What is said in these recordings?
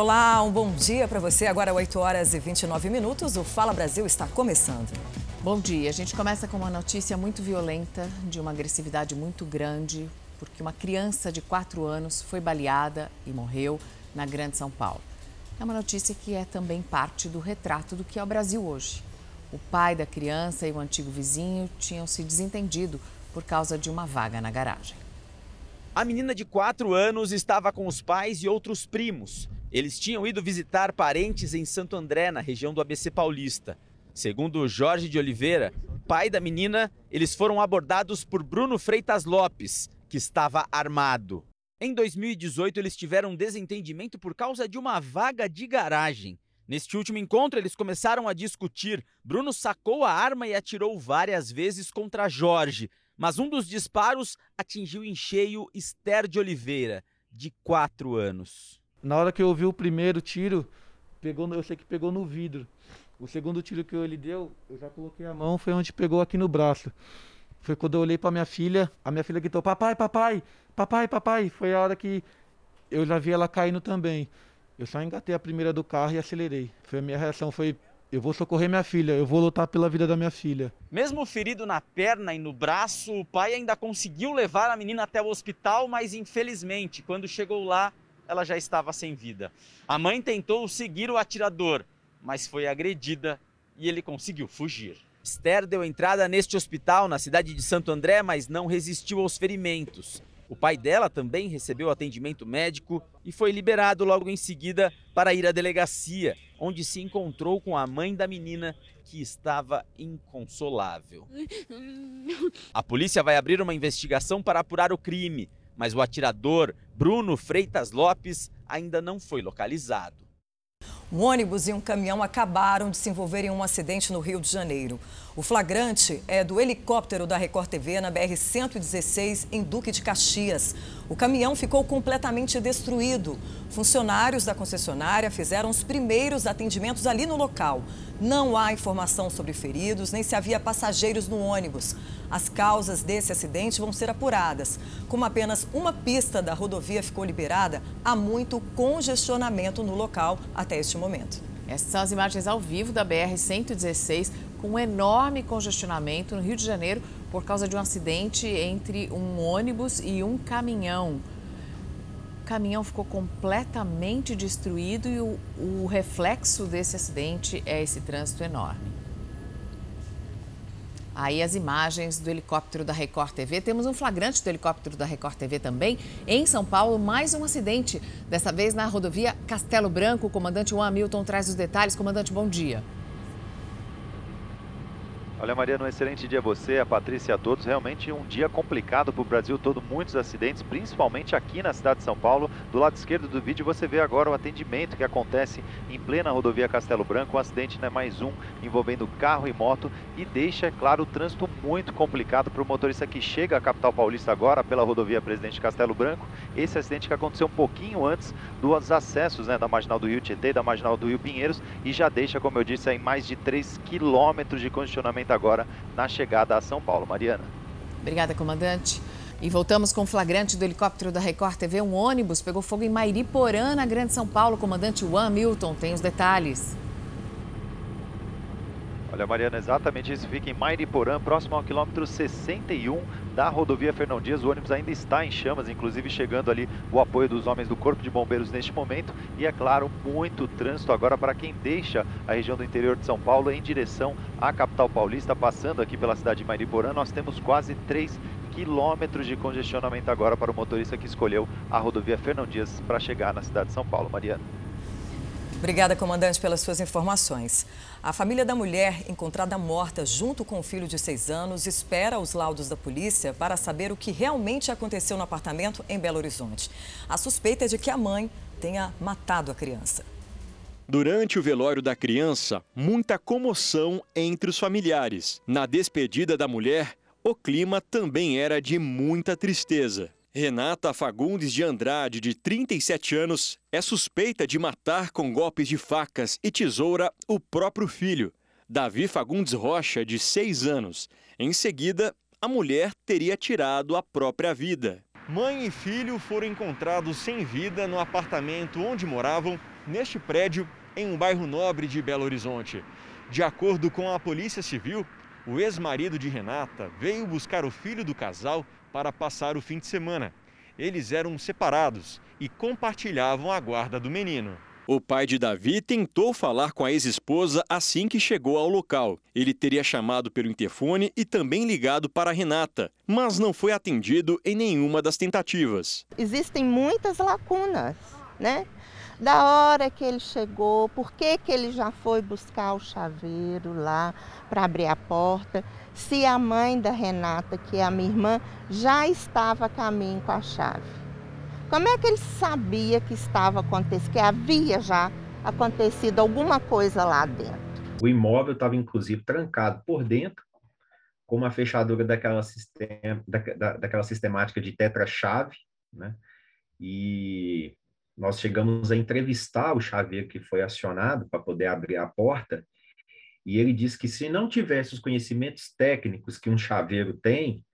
Olá, um bom dia para você. Agora 8 horas e 29 minutos. O Fala Brasil está começando. Bom dia. A gente começa com uma notícia muito violenta, de uma agressividade muito grande, porque uma criança de 4 anos foi baleada e morreu na Grande São Paulo. É uma notícia que é também parte do retrato do que é o Brasil hoje. O pai da criança e o antigo vizinho tinham se desentendido por causa de uma vaga na garagem. A menina de 4 anos estava com os pais e outros primos. Eles tinham ido visitar parentes em Santo André, na região do ABC Paulista. Segundo Jorge de Oliveira, pai da menina, eles foram abordados por Bruno Freitas Lopes, que estava armado. Em 2018, eles tiveram um desentendimento por causa de uma vaga de garagem. Neste último encontro, eles começaram a discutir. Bruno sacou a arma e atirou várias vezes contra Jorge, mas um dos disparos atingiu em cheio Esther de Oliveira, de 4 anos. Na hora que eu ouvi o primeiro tiro, pegou, eu sei que pegou no vidro. O segundo tiro que ele deu, eu já coloquei a mão, foi onde pegou aqui no braço. Foi quando eu olhei para minha filha, a minha filha gritou: "Papai, papai, papai, papai". Foi a hora que eu já vi ela caindo também. Eu só engatei a primeira do carro e acelerei. Foi a minha reação foi eu vou socorrer minha filha, eu vou lutar pela vida da minha filha. Mesmo ferido na perna e no braço, o pai ainda conseguiu levar a menina até o hospital, mas infelizmente, quando chegou lá, ela já estava sem vida. A mãe tentou seguir o atirador, mas foi agredida e ele conseguiu fugir. Esther deu entrada neste hospital na cidade de Santo André, mas não resistiu aos ferimentos. O pai dela também recebeu atendimento médico e foi liberado logo em seguida para ir à delegacia, onde se encontrou com a mãe da menina que estava inconsolável. A polícia vai abrir uma investigação para apurar o crime mas o atirador Bruno Freitas Lopes ainda não foi localizado. Um ônibus e um caminhão acabaram de se envolver em um acidente no Rio de Janeiro. O flagrante é do helicóptero da Record TV na BR-116, em Duque de Caxias. O caminhão ficou completamente destruído. Funcionários da concessionária fizeram os primeiros atendimentos ali no local. Não há informação sobre feridos, nem se havia passageiros no ônibus. As causas desse acidente vão ser apuradas. Como apenas uma pista da rodovia ficou liberada, há muito congestionamento no local até este momento. Essas são as imagens ao vivo da BR-116 com um enorme congestionamento no Rio de Janeiro por causa de um acidente entre um ônibus e um caminhão. O caminhão ficou completamente destruído e o, o reflexo desse acidente é esse trânsito enorme. Aí as imagens do helicóptero da Record TV. Temos um flagrante do helicóptero da Record TV também. Em São Paulo, mais um acidente. Dessa vez na rodovia Castelo Branco. O comandante Juan Hamilton traz os detalhes. Comandante, bom dia. Olha, Mariana, um excelente dia a você, a Patrícia e a todos. Realmente um dia complicado para o Brasil todo, muitos acidentes, principalmente aqui na cidade de São Paulo. Do lado esquerdo do vídeo você vê agora o atendimento que acontece em plena rodovia Castelo Branco. Um acidente, né, mais um, envolvendo carro e moto e deixa, é claro, o trânsito muito complicado para o motorista que chega à capital paulista agora pela rodovia Presidente Castelo Branco. Esse acidente que aconteceu um pouquinho antes dos acessos né, da Marginal do Rio Tietê, da Marginal do Rio Pinheiros e já deixa, como eu disse, aí mais de 3 quilômetros de congestionamento agora na chegada a São Paulo. Mariana. Obrigada, comandante. E voltamos com o flagrante do helicóptero da Record TV. Um ônibus pegou fogo em Mairiporã, na Grande São Paulo. comandante Juan Milton tem os detalhes. Olha, Mariana, exatamente isso. Fica em Mairiporã, próximo ao quilômetro 61 da rodovia Fernão Dias. O ônibus ainda está em chamas, inclusive chegando ali o apoio dos homens do Corpo de Bombeiros neste momento. E é claro, muito trânsito agora para quem deixa a região do interior de São Paulo em direção à capital paulista, passando aqui pela cidade de Mairiporã. Nós temos quase 3 quilômetros de congestionamento agora para o motorista que escolheu a rodovia Fernão Dias para chegar na cidade de São Paulo. Mariana. Obrigada, comandante, pelas suas informações. A família da mulher, encontrada morta junto com o filho de seis anos, espera os laudos da polícia para saber o que realmente aconteceu no apartamento em Belo Horizonte. A suspeita é de que a mãe tenha matado a criança. Durante o velório da criança, muita comoção entre os familiares. Na despedida da mulher, o clima também era de muita tristeza. Renata Fagundes de Andrade, de 37 anos, é suspeita de matar com golpes de facas e tesoura o próprio filho, Davi Fagundes Rocha, de 6 anos. Em seguida, a mulher teria tirado a própria vida. Mãe e filho foram encontrados sem vida no apartamento onde moravam neste prédio em um bairro nobre de Belo Horizonte. De acordo com a Polícia Civil, o ex-marido de Renata veio buscar o filho do casal para passar o fim de semana. Eles eram separados e compartilhavam a guarda do menino. O pai de Davi tentou falar com a ex-esposa assim que chegou ao local. Ele teria chamado pelo interfone e também ligado para Renata, mas não foi atendido em nenhuma das tentativas. Existem muitas lacunas, né? Da hora que ele chegou, por que, que ele já foi buscar o chaveiro lá para abrir a porta, se a mãe da Renata, que é a minha irmã, já estava a caminho com a chave. Como é que ele sabia que estava acontecendo, que havia já acontecido alguma coisa lá dentro? O imóvel estava inclusive trancado por dentro, com uma fechadura daquela, da, da, daquela sistemática de tetra-chave, né? E nós chegamos a entrevistar o chaveiro que foi acionado para poder abrir a porta, e ele disse que se não tivesse os conhecimentos técnicos que um chaveiro tem,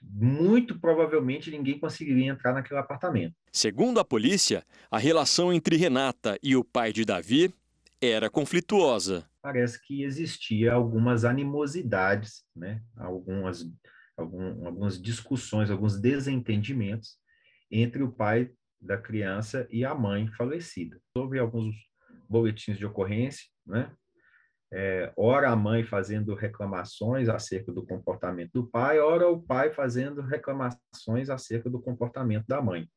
muito provavelmente ninguém conseguiria entrar naquele apartamento. Segundo a polícia, a relação entre Renata e o pai de Davi era conflituosa. Parece que existia algumas animosidades, né? algumas, algum, algumas discussões, alguns desentendimentos entre o pai da criança e a mãe falecida. Houve alguns boletins de ocorrência, né? é, ora a mãe fazendo reclamações acerca do comportamento do pai, ora o pai fazendo reclamações acerca do comportamento da mãe.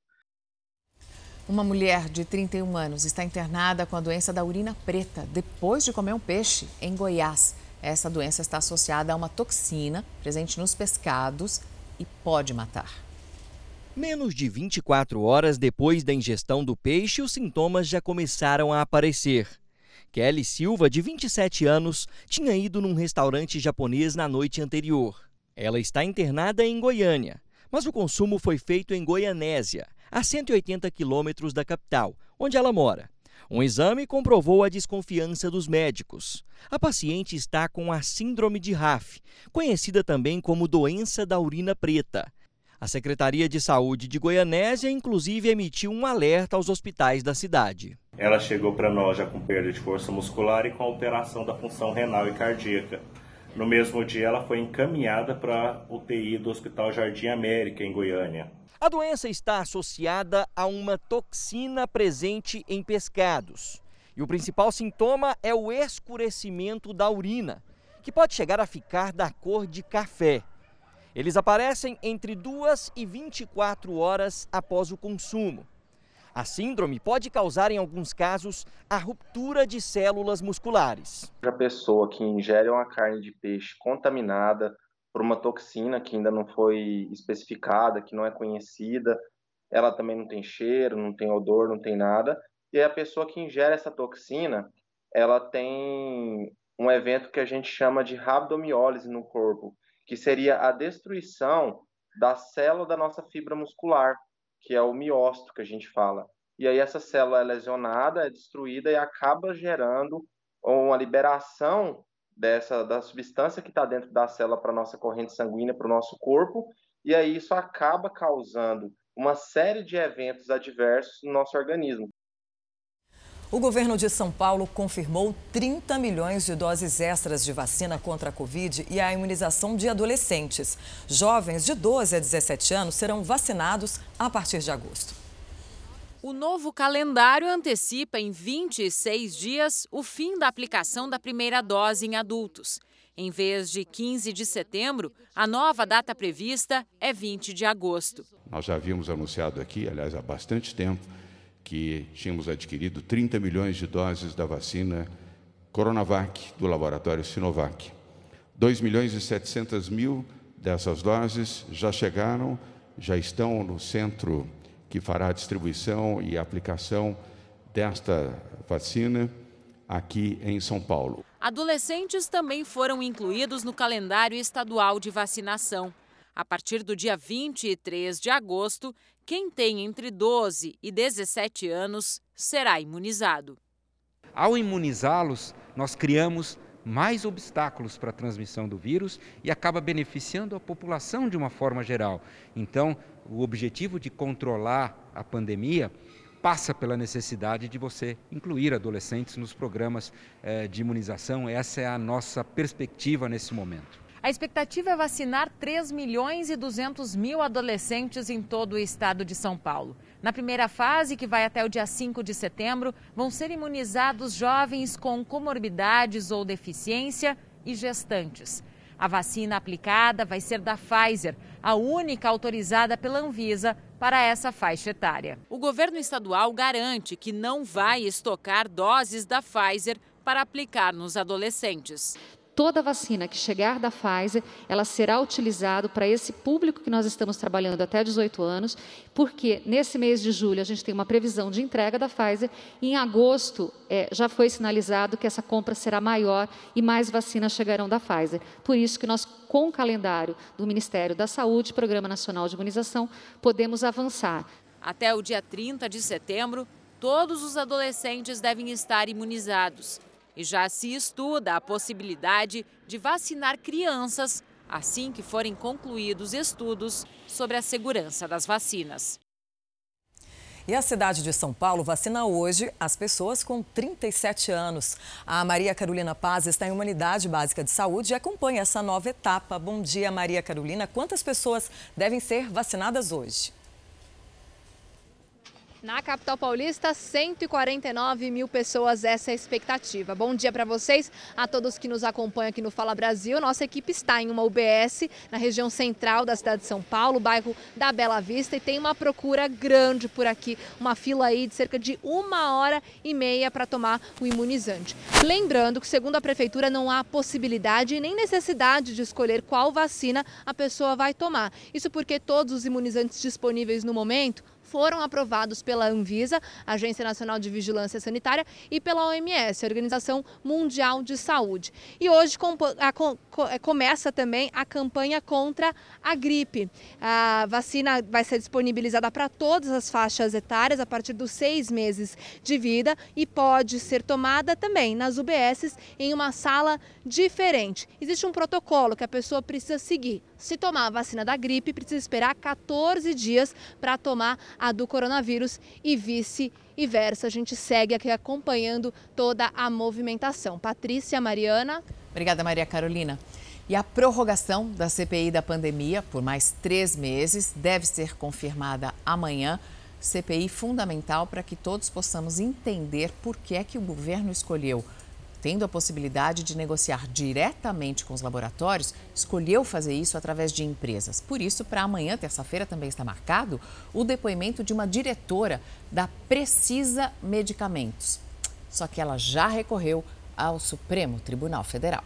Uma mulher de 31 anos está internada com a doença da urina preta depois de comer um peixe em Goiás. Essa doença está associada a uma toxina presente nos pescados e pode matar. Menos de 24 horas depois da ingestão do peixe, os sintomas já começaram a aparecer. Kelly Silva, de 27 anos, tinha ido num restaurante japonês na noite anterior. Ela está internada em Goiânia, mas o consumo foi feito em Goianésia, a 180 quilômetros da capital, onde ela mora. Um exame comprovou a desconfiança dos médicos. A paciente está com a síndrome de RAF, conhecida também como doença da urina preta. A Secretaria de Saúde de Goianésia, inclusive, emitiu um alerta aos hospitais da cidade. Ela chegou para nós já com perda de força muscular e com alteração da função renal e cardíaca. No mesmo dia, ela foi encaminhada para a UTI do Hospital Jardim América, em Goiânia. A doença está associada a uma toxina presente em pescados. E o principal sintoma é o escurecimento da urina, que pode chegar a ficar da cor de café. Eles aparecem entre 2 e 24 horas após o consumo. A síndrome pode causar, em alguns casos, a ruptura de células musculares. A pessoa que ingere uma carne de peixe contaminada por uma toxina que ainda não foi especificada, que não é conhecida, ela também não tem cheiro, não tem odor, não tem nada. E a pessoa que ingere essa toxina, ela tem um evento que a gente chama de rabdomiólise no corpo, que seria a destruição da célula da nossa fibra muscular, que é o miócito que a gente fala. E aí essa célula é lesionada, é destruída e acaba gerando uma liberação dessa da substância que está dentro da célula para nossa corrente sanguínea, para o nosso corpo, e aí isso acaba causando uma série de eventos adversos no nosso organismo. O governo de São Paulo confirmou 30 milhões de doses extras de vacina contra a Covid e a imunização de adolescentes. Jovens de 12 a 17 anos serão vacinados a partir de agosto. O novo calendário antecipa em 26 dias o fim da aplicação da primeira dose em adultos. Em vez de 15 de setembro, a nova data prevista é 20 de agosto. Nós já havíamos anunciado aqui, aliás, há bastante tempo, que tínhamos adquirido 30 milhões de doses da vacina Coronavac do laboratório Sinovac. 2 milhões e 700 mil dessas doses já chegaram, já estão no centro que fará a distribuição e aplicação desta vacina aqui em São Paulo. Adolescentes também foram incluídos no calendário estadual de vacinação. A partir do dia 23 de agosto, quem tem entre 12 e 17 anos será imunizado. Ao imunizá-los, nós criamos mais obstáculos para a transmissão do vírus e acaba beneficiando a população de uma forma geral. Então, o objetivo de controlar a pandemia passa pela necessidade de você incluir adolescentes nos programas eh, de imunização. Essa é a nossa perspectiva nesse momento. A expectativa é vacinar 3 milhões e 200 mil adolescentes em todo o estado de São Paulo. Na primeira fase, que vai até o dia 5 de setembro, vão ser imunizados jovens com comorbidades ou deficiência e gestantes. A vacina aplicada vai ser da Pfizer, a única autorizada pela Anvisa para essa faixa etária. O governo estadual garante que não vai estocar doses da Pfizer para aplicar nos adolescentes toda vacina que chegar da Pfizer, ela será utilizada para esse público que nós estamos trabalhando até 18 anos, porque nesse mês de julho a gente tem uma previsão de entrega da Pfizer e em agosto é, já foi sinalizado que essa compra será maior e mais vacinas chegarão da Pfizer. Por isso que nós, com o calendário do Ministério da Saúde, Programa Nacional de Imunização, podemos avançar. Até o dia 30 de setembro, todos os adolescentes devem estar imunizados. E já se estuda a possibilidade de vacinar crianças assim que forem concluídos estudos sobre a segurança das vacinas. E a cidade de São Paulo vacina hoje as pessoas com 37 anos. A Maria Carolina Paz está em uma unidade básica de saúde e acompanha essa nova etapa. Bom dia, Maria Carolina. Quantas pessoas devem ser vacinadas hoje? Na capital paulista, 149 mil pessoas, essa é a expectativa. Bom dia para vocês, a todos que nos acompanham aqui no Fala Brasil. Nossa equipe está em uma UBS na região central da cidade de São Paulo, bairro da Bela Vista, e tem uma procura grande por aqui, uma fila aí de cerca de uma hora e meia para tomar o imunizante. Lembrando que, segundo a prefeitura, não há possibilidade nem necessidade de escolher qual vacina a pessoa vai tomar. Isso porque todos os imunizantes disponíveis no momento foram aprovados pela Anvisa, Agência Nacional de Vigilância Sanitária, e pela OMS, Organização Mundial de Saúde. E hoje é, começa também a campanha contra a gripe. A vacina vai ser disponibilizada para todas as faixas etárias a partir dos seis meses de vida e pode ser tomada também nas UBSs em uma sala diferente. Existe um protocolo que a pessoa precisa seguir. Se tomar a vacina da gripe, precisa esperar 14 dias para tomar a do coronavírus e vice-versa. A gente segue aqui acompanhando toda a movimentação. Patrícia, Mariana. Obrigada, Maria Carolina. E a prorrogação da CPI da pandemia por mais três meses deve ser confirmada amanhã. CPI fundamental para que todos possamos entender por que é que o governo escolheu tendo a possibilidade de negociar diretamente com os laboratórios, escolheu fazer isso através de empresas. Por isso, para amanhã, terça-feira, também está marcado o depoimento de uma diretora da Precisa Medicamentos. Só que ela já recorreu ao Supremo Tribunal Federal.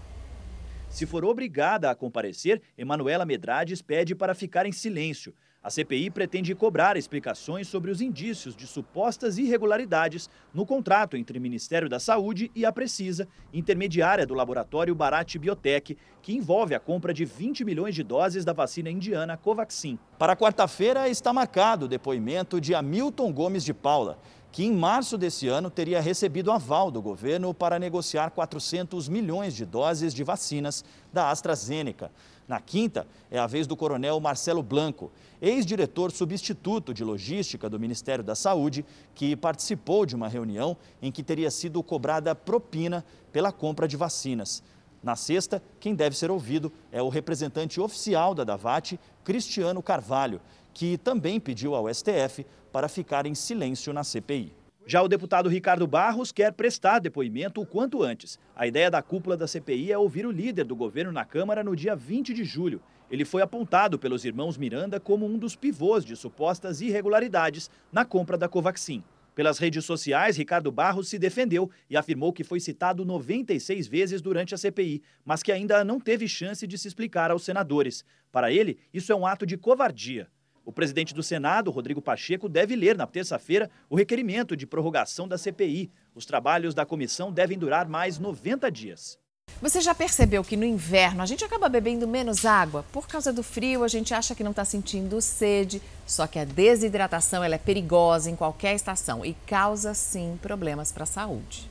Se for obrigada a comparecer, Emanuela Medrades pede para ficar em silêncio. A CPI pretende cobrar explicações sobre os indícios de supostas irregularidades no contrato entre o Ministério da Saúde e a Precisa, intermediária do laboratório Bharat Biotech, que envolve a compra de 20 milhões de doses da vacina indiana Covaxin. Para quarta-feira está marcado o depoimento de Hamilton Gomes de Paula, que em março desse ano teria recebido aval do governo para negociar 400 milhões de doses de vacinas da AstraZeneca. Na quinta, é a vez do coronel Marcelo Blanco, ex-diretor substituto de logística do Ministério da Saúde, que participou de uma reunião em que teria sido cobrada propina pela compra de vacinas. Na sexta, quem deve ser ouvido é o representante oficial da Davat, Cristiano Carvalho, que também pediu ao STF para ficar em silêncio na CPI. Já o deputado Ricardo Barros quer prestar depoimento o quanto antes. A ideia da cúpula da CPI é ouvir o líder do governo na Câmara no dia 20 de julho. Ele foi apontado pelos irmãos Miranda como um dos pivôs de supostas irregularidades na compra da Covaxin. Pelas redes sociais, Ricardo Barros se defendeu e afirmou que foi citado 96 vezes durante a CPI, mas que ainda não teve chance de se explicar aos senadores. Para ele, isso é um ato de covardia. O presidente do Senado, Rodrigo Pacheco, deve ler na terça-feira o requerimento de prorrogação da CPI. Os trabalhos da comissão devem durar mais 90 dias. Você já percebeu que no inverno a gente acaba bebendo menos água? Por causa do frio, a gente acha que não está sentindo sede. Só que a desidratação ela é perigosa em qualquer estação e causa sim problemas para a saúde.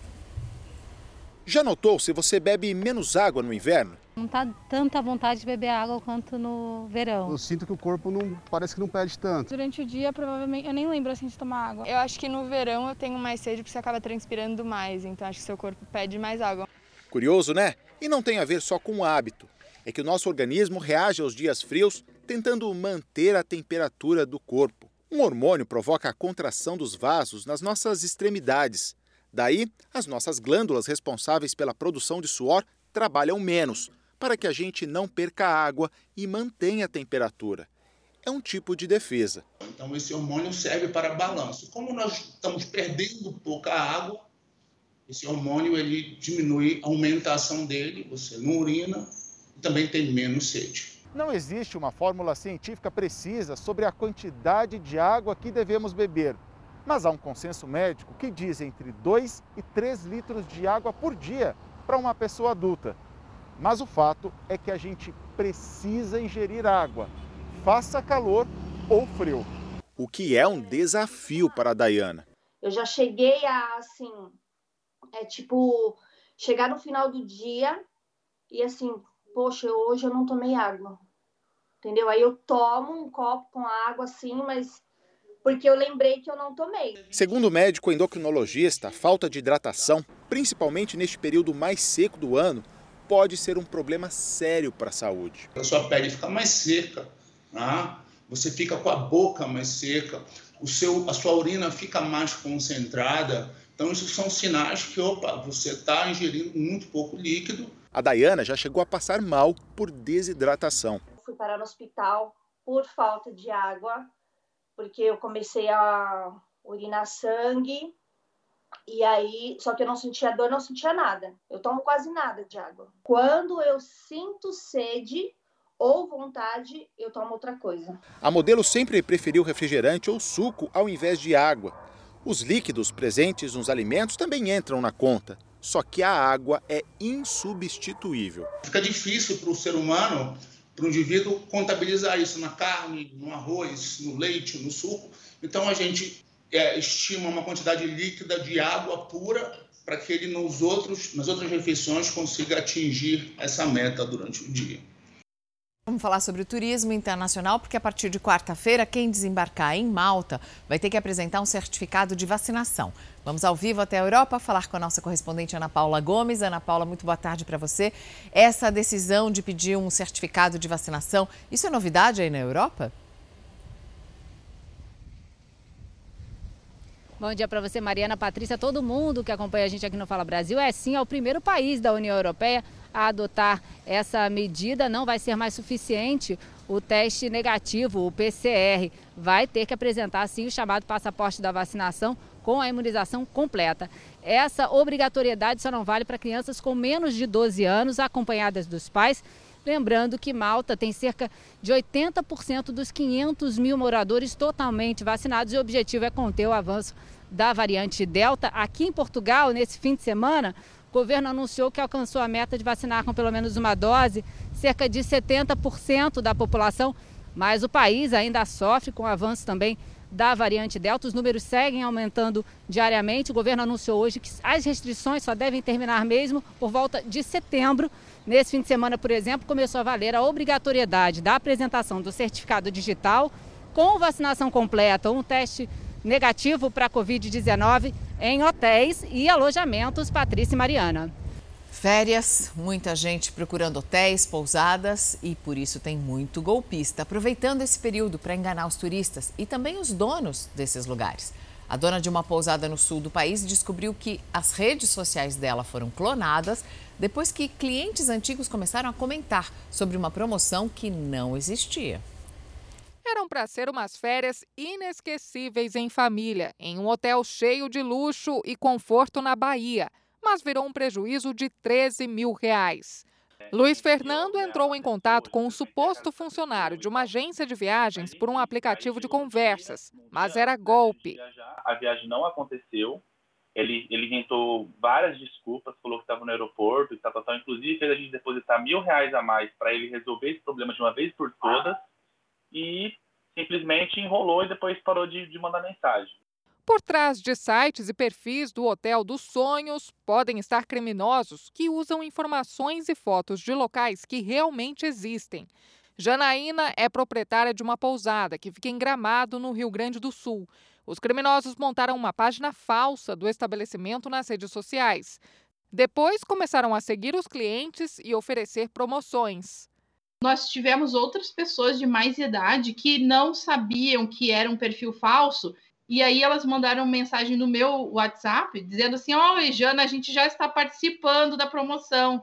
Já notou se você bebe menos água no inverno? Não tá tanta vontade de beber água quanto no verão. Eu sinto que o corpo não parece que não pede tanto. Durante o dia, provavelmente, eu nem lembro assim de tomar água. Eu acho que no verão eu tenho mais sede porque você acaba transpirando mais, então acho que seu corpo pede mais água. Curioso, né? E não tem a ver só com o hábito. É que o nosso organismo reage aos dias frios tentando manter a temperatura do corpo. Um hormônio provoca a contração dos vasos nas nossas extremidades. Daí, as nossas glândulas responsáveis pela produção de suor trabalham menos para que a gente não perca água e mantenha a temperatura. É um tipo de defesa. Então, esse hormônio serve para balanço. Como nós estamos perdendo pouca água, esse hormônio ele diminui, aumenta a ação dele, você não urina e também tem menos sede. Não existe uma fórmula científica precisa sobre a quantidade de água que devemos beber. Mas há um consenso médico que diz entre 2 e 3 litros de água por dia para uma pessoa adulta. Mas o fato é que a gente precisa ingerir água, faça calor ou frio. O que é um desafio para a Dayana. Eu já cheguei a, assim, é tipo, chegar no final do dia e assim, poxa, hoje eu não tomei água. Entendeu? Aí eu tomo um copo com água assim, mas porque eu lembrei que eu não tomei. Segundo o médico endocrinologista, a falta de hidratação, principalmente neste período mais seco do ano, pode ser um problema sério para a saúde. A sua pele fica mais seca, né? você fica com a boca mais seca, o seu, a sua urina fica mais concentrada. Então, isso são sinais que, opa, você está ingerindo muito pouco líquido. A Dayana já chegou a passar mal por desidratação. Fui parar no hospital por falta de água, porque eu comecei a urinar sangue e aí, só que eu não sentia dor, não sentia nada. Eu tomo quase nada de água. Quando eu sinto sede ou vontade, eu tomo outra coisa. A modelo sempre preferiu refrigerante ou suco ao invés de água. Os líquidos presentes nos alimentos também entram na conta. Só que a água é insubstituível. Fica difícil para o ser humano, para o indivíduo, contabilizar isso na carne, no arroz, no leite, no suco. Então a gente é, estima uma quantidade líquida de água pura para que ele nos outros, nas outras refeições consiga atingir essa meta durante o dia. Vamos falar sobre o turismo internacional, porque a partir de quarta-feira, quem desembarcar em Malta vai ter que apresentar um certificado de vacinação. Vamos ao vivo até a Europa falar com a nossa correspondente Ana Paula Gomes. Ana Paula, muito boa tarde para você. Essa decisão de pedir um certificado de vacinação, isso é novidade aí na Europa? Bom dia para você, Mariana, Patrícia, todo mundo que acompanha a gente aqui no Fala Brasil. É sim, é o primeiro país da União Europeia a adotar essa medida. Não vai ser mais suficiente o teste negativo, o PCR. Vai ter que apresentar sim o chamado passaporte da vacinação com a imunização completa. Essa obrigatoriedade só não vale para crianças com menos de 12 anos, acompanhadas dos pais. Lembrando que Malta tem cerca de 80% dos 500 mil moradores totalmente vacinados e o objetivo é conter o avanço da variante Delta. Aqui em Portugal, nesse fim de semana, o governo anunciou que alcançou a meta de vacinar com pelo menos uma dose cerca de 70% da população, mas o país ainda sofre com o avanço também da variante Delta. Os números seguem aumentando diariamente. O governo anunciou hoje que as restrições só devem terminar mesmo por volta de setembro. Nesse fim de semana, por exemplo, começou a valer a obrigatoriedade da apresentação do certificado digital com vacinação completa ou um teste negativo para a Covid-19 em hotéis e alojamentos, Patrícia e Mariana. Férias, muita gente procurando hotéis, pousadas e por isso tem muito golpista aproveitando esse período para enganar os turistas e também os donos desses lugares. A dona de uma pousada no sul do país descobriu que as redes sociais dela foram clonadas depois que clientes antigos começaram a comentar sobre uma promoção que não existia eram para ser umas férias inesquecíveis em família, em um hotel cheio de luxo e conforto na Bahia, mas virou um prejuízo de 13 mil reais. Luiz Fernando entrou em contato com um suposto funcionário de uma agência de viagens por um aplicativo de conversas, mas era golpe. A viagem não aconteceu. Ele, ele inventou várias desculpas, falou que estava no aeroporto, e tal, tal, tal. inclusive fez a gente depositar mil reais a mais para ele resolver esse problema de uma vez por todas e simplesmente enrolou e depois parou de, de mandar mensagem. Por trás de sites e perfis do Hotel dos Sonhos podem estar criminosos que usam informações e fotos de locais que realmente existem. Janaína é proprietária de uma pousada que fica em Gramado, no Rio Grande do Sul. Os criminosos montaram uma página falsa do estabelecimento nas redes sociais. Depois começaram a seguir os clientes e oferecer promoções. Nós tivemos outras pessoas de mais idade que não sabiam que era um perfil falso e aí elas mandaram mensagem no meu WhatsApp dizendo assim: "Ó, oh, Jana, a gente já está participando da promoção.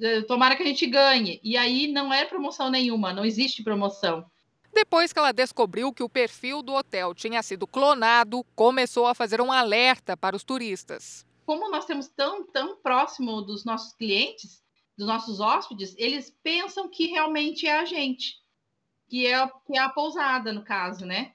Eh, tomara que a gente ganhe". E aí não é promoção nenhuma, não existe promoção. Depois que ela descobriu que o perfil do hotel tinha sido clonado, começou a fazer um alerta para os turistas. Como nós temos tão, tão próximo dos nossos clientes, dos nossos hóspedes, eles pensam que realmente é a gente, que é, que é a pousada, no caso, né?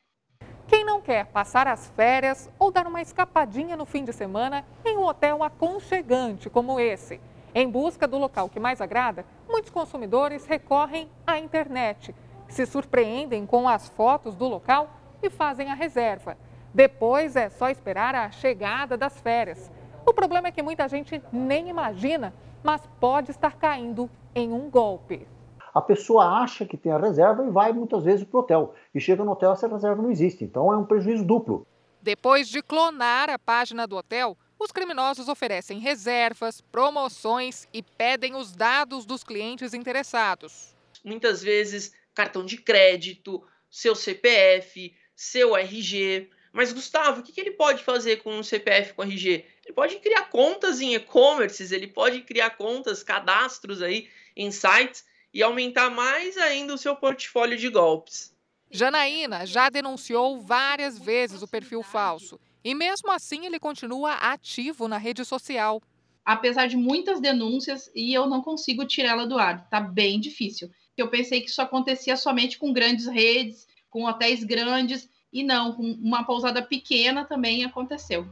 Quem não quer passar as férias ou dar uma escapadinha no fim de semana em um hotel aconchegante como esse? Em busca do local que mais agrada, muitos consumidores recorrem à internet se surpreendem com as fotos do local e fazem a reserva. Depois é só esperar a chegada das férias. O problema é que muita gente nem imagina, mas pode estar caindo em um golpe. A pessoa acha que tem a reserva e vai muitas vezes para o hotel. E chega no hotel, essa reserva não existe. Então é um prejuízo duplo. Depois de clonar a página do hotel, os criminosos oferecem reservas, promoções e pedem os dados dos clientes interessados. Muitas vezes cartão de crédito, seu CPF, seu RG. Mas, Gustavo, o que, ele pode fazer com um CPF com RG? Ele pode criar contas em e-commerces, ele pode criar contas, cadastros aí em sites e aumentar mais ainda o seu portfólio de golpes. Janaína já denunciou várias vezes o perfil falso e, mesmo assim, ele continua ativo na rede social. Apesar de muitas denúncias, e eu não consigo tirá-la do ar, tá bem difícil eu pensei que isso acontecia somente com grandes redes, com hotéis grandes, e não, com uma pousada pequena também aconteceu.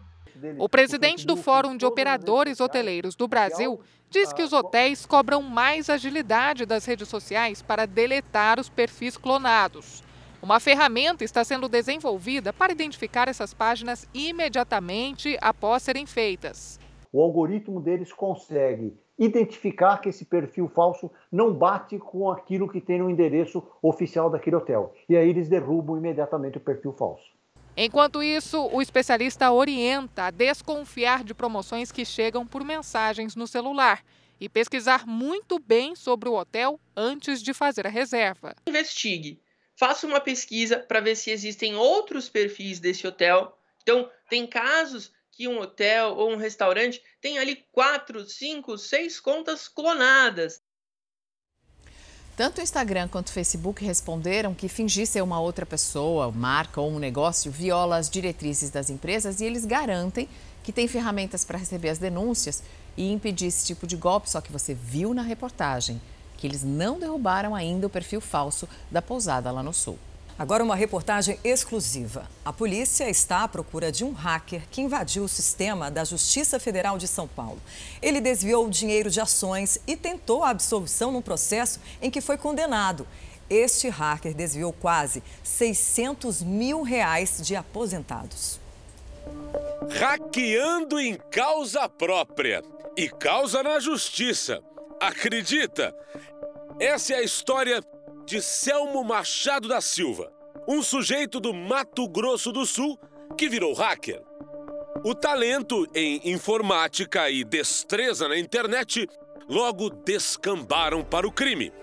O presidente do Fórum de Operadores Hoteleiros do Brasil diz que os hotéis cobram mais agilidade das redes sociais para deletar os perfis clonados. Uma ferramenta está sendo desenvolvida para identificar essas páginas imediatamente após serem feitas. O algoritmo deles consegue identificar que esse perfil falso não bate com aquilo que tem no endereço oficial daquele hotel. E aí eles derrubam imediatamente o perfil falso. Enquanto isso, o especialista orienta a desconfiar de promoções que chegam por mensagens no celular e pesquisar muito bem sobre o hotel antes de fazer a reserva. Investigue. Faça uma pesquisa para ver se existem outros perfis desse hotel. Então, tem casos que um hotel ou um restaurante tem ali quatro, cinco, seis contas clonadas. Tanto o Instagram quanto o Facebook responderam que fingir ser uma outra pessoa, marca ou um negócio viola as diretrizes das empresas e eles garantem que tem ferramentas para receber as denúncias e impedir esse tipo de golpe. Só que você viu na reportagem que eles não derrubaram ainda o perfil falso da pousada lá no sul. Agora, uma reportagem exclusiva. A polícia está à procura de um hacker que invadiu o sistema da Justiça Federal de São Paulo. Ele desviou dinheiro de ações e tentou a absolvição num processo em que foi condenado. Este hacker desviou quase 600 mil reais de aposentados. Hackeando em causa própria e causa na justiça. Acredita? Essa é a história de Selmo Machado da Silva, um sujeito do Mato Grosso do Sul que virou hacker. O talento em informática e destreza na internet logo descambaram para o crime.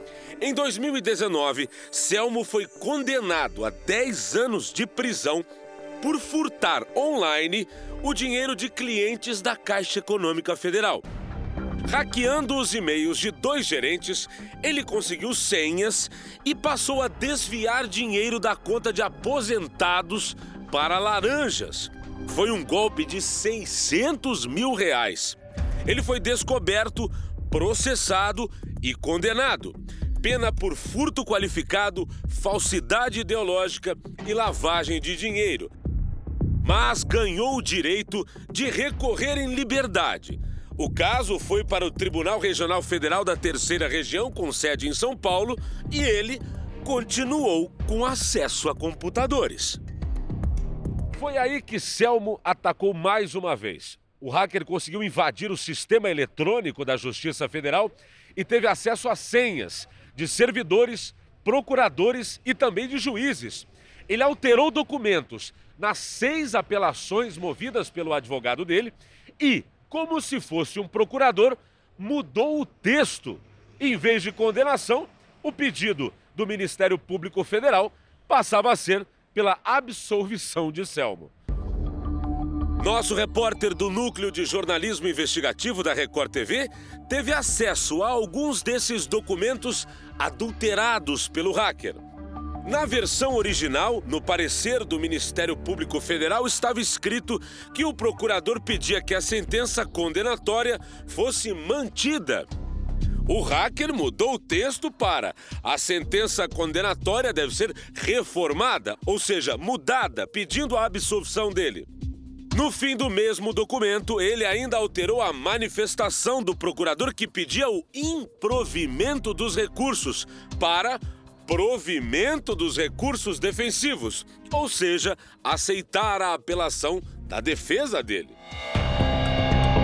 Em 2019, Selmo foi condenado a 10 anos de prisão por furtar online o dinheiro de clientes da Caixa Econômica Federal. Hackeando os e-mails de dois gerentes, ele conseguiu senhas e passou a desviar dinheiro da conta de aposentados para laranjas. Foi um golpe de 600 mil reais. Ele foi descoberto, processado e condenado. Pena por furto qualificado, falsidade ideológica e lavagem de dinheiro. Mas ganhou o direito de recorrer em liberdade o caso foi para o Tribunal Regional Federal da Terceira Região, com sede em São Paulo, e ele continuou com acesso a computadores. Foi aí que Selmo atacou mais uma vez. O hacker conseguiu invadir o sistema eletrônico da Justiça Federal e teve acesso a senhas de servidores, procuradores e também de juízes. Ele alterou documentos nas seis apelações movidas pelo advogado dele e, como se fosse um procurador, mudou o texto. Em vez de condenação, o pedido do Ministério Público Federal passava a ser pela absolvição de Selmo. Nosso repórter do Núcleo de Jornalismo Investigativo da Record TV teve acesso a alguns desses documentos adulterados pelo hacker. Na versão original, no parecer do Ministério Público Federal, estava escrito que o procurador pedia que a sentença condenatória fosse mantida. O hacker mudou o texto para a sentença condenatória deve ser reformada, ou seja, mudada, pedindo a absolvição dele. No fim do mesmo documento, ele ainda alterou a manifestação do procurador que pedia o improvimento dos recursos para provimento dos recursos defensivos, ou seja, aceitar a apelação da defesa dele.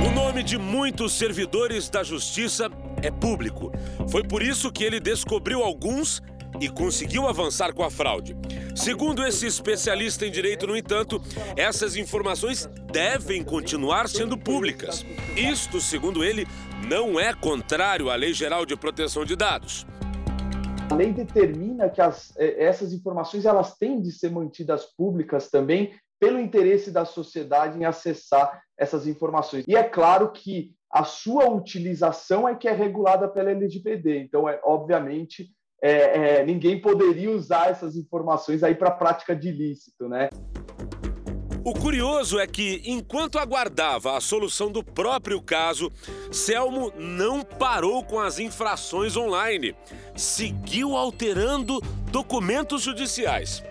O nome de muitos servidores da justiça é público. Foi por isso que ele descobriu alguns e conseguiu avançar com a fraude. Segundo esse especialista em direito, no entanto, essas informações devem continuar sendo públicas. Isto, segundo ele, não é contrário à Lei Geral de Proteção de Dados. A lei determina que as, eh, essas informações elas têm de ser mantidas públicas também pelo interesse da sociedade em acessar essas informações. E é claro que a sua utilização é que é regulada pela LGPD. Então, é, obviamente, é, é, ninguém poderia usar essas informações aí para prática de ilícito, né? O curioso é que, enquanto aguardava a solução do próprio caso, Selmo não parou com as infrações online. Seguiu alterando documentos judiciais.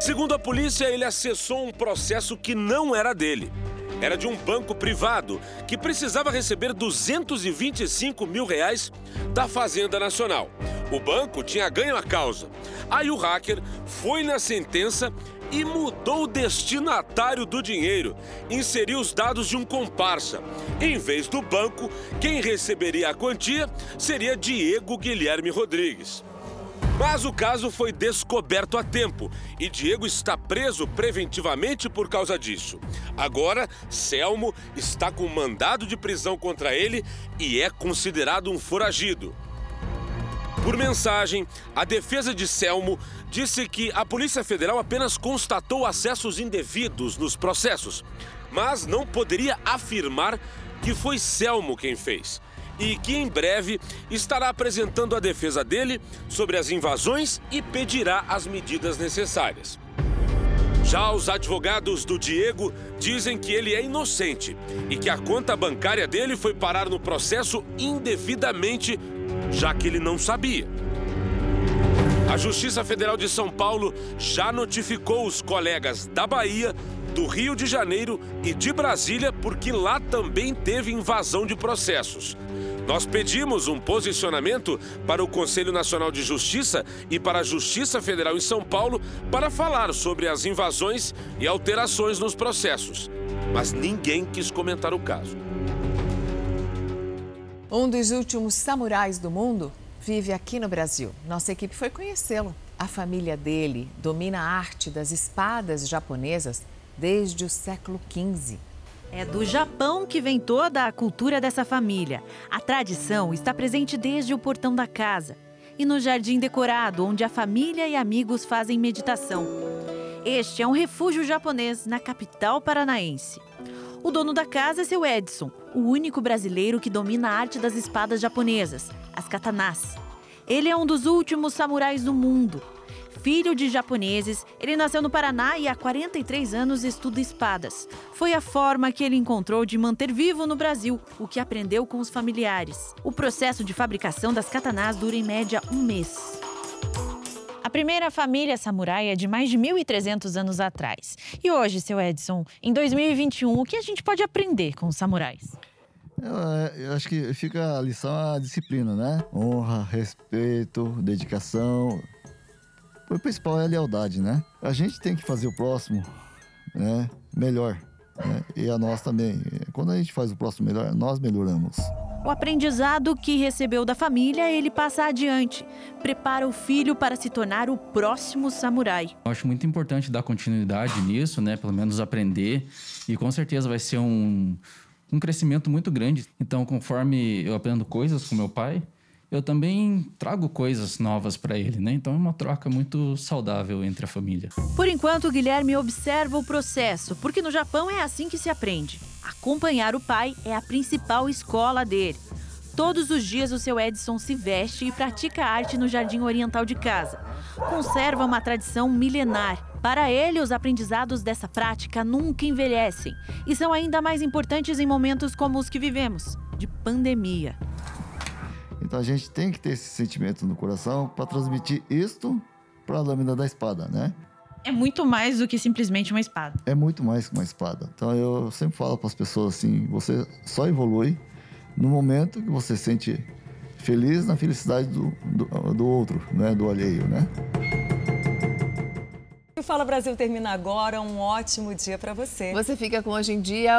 Segundo a polícia, ele acessou um processo que não era dele. Era de um banco privado que precisava receber 225 mil reais da Fazenda Nacional. O banco tinha ganho a causa. Aí o hacker foi na sentença e mudou o destinatário do dinheiro. Inseriu os dados de um comparsa. Em vez do banco, quem receberia a quantia seria Diego Guilherme Rodrigues. Mas o caso foi descoberto a tempo e Diego está preso preventivamente por causa disso. Agora, Selmo está com mandado de prisão contra ele e é considerado um foragido. Por mensagem, a defesa de Selmo disse que a Polícia Federal apenas constatou acessos indevidos nos processos, mas não poderia afirmar que foi Selmo quem fez. E que em breve estará apresentando a defesa dele sobre as invasões e pedirá as medidas necessárias. Já os advogados do Diego dizem que ele é inocente e que a conta bancária dele foi parar no processo indevidamente já que ele não sabia. A Justiça Federal de São Paulo já notificou os colegas da Bahia, do Rio de Janeiro e de Brasília porque lá também teve invasão de processos. Nós pedimos um posicionamento para o Conselho Nacional de Justiça e para a Justiça Federal em São Paulo para falar sobre as invasões e alterações nos processos. Mas ninguém quis comentar o caso. Um dos últimos samurais do mundo vive aqui no Brasil. Nossa equipe foi conhecê-lo. A família dele domina a arte das espadas japonesas desde o século XV. É do Japão que vem toda a cultura dessa família. A tradição está presente desde o portão da casa e no jardim decorado, onde a família e amigos fazem meditação. Este é um refúgio japonês na capital paranaense. O dono da casa é seu Edson, o único brasileiro que domina a arte das espadas japonesas, as katanas. Ele é um dos últimos samurais do mundo. Filho de japoneses, ele nasceu no Paraná e há 43 anos estuda espadas. Foi a forma que ele encontrou de manter vivo no Brasil o que aprendeu com os familiares. O processo de fabricação das katanas dura em média um mês. A primeira família samurai é de mais de 1.300 anos atrás. E hoje, seu Edson, em 2021, o que a gente pode aprender com os samurais? Eu, eu acho que fica a lição a disciplina, né? Honra, respeito, dedicação. O principal é a lealdade, né? A gente tem que fazer o próximo né, melhor. Né? E a nós também. Quando a gente faz o próximo melhor, nós melhoramos. O aprendizado que recebeu da família, ele passa adiante. Prepara o filho para se tornar o próximo samurai. Eu acho muito importante dar continuidade nisso, né? Pelo menos aprender. E com certeza vai ser um, um crescimento muito grande. Então, conforme eu aprendo coisas com meu pai, eu também trago coisas novas para ele, né? Então é uma troca muito saudável entre a família. Por enquanto, Guilherme observa o processo, porque no Japão é assim que se aprende. Acompanhar o pai é a principal escola dele. Todos os dias o seu Edson se veste e pratica arte no jardim oriental de casa. Conserva uma tradição milenar. Para ele, os aprendizados dessa prática nunca envelhecem e são ainda mais importantes em momentos como os que vivemos de pandemia. Então a gente tem que ter esse sentimento no coração para transmitir isto para a lâmina da espada, né? É muito mais do que simplesmente uma espada. É muito mais que uma espada. Então eu sempre falo para as pessoas assim: você só evolui no momento que você sente feliz na felicidade do, do, do outro, né? do alheio, né? O Fala Brasil termina agora. Um ótimo dia para você. Você fica com Hoje em Dia.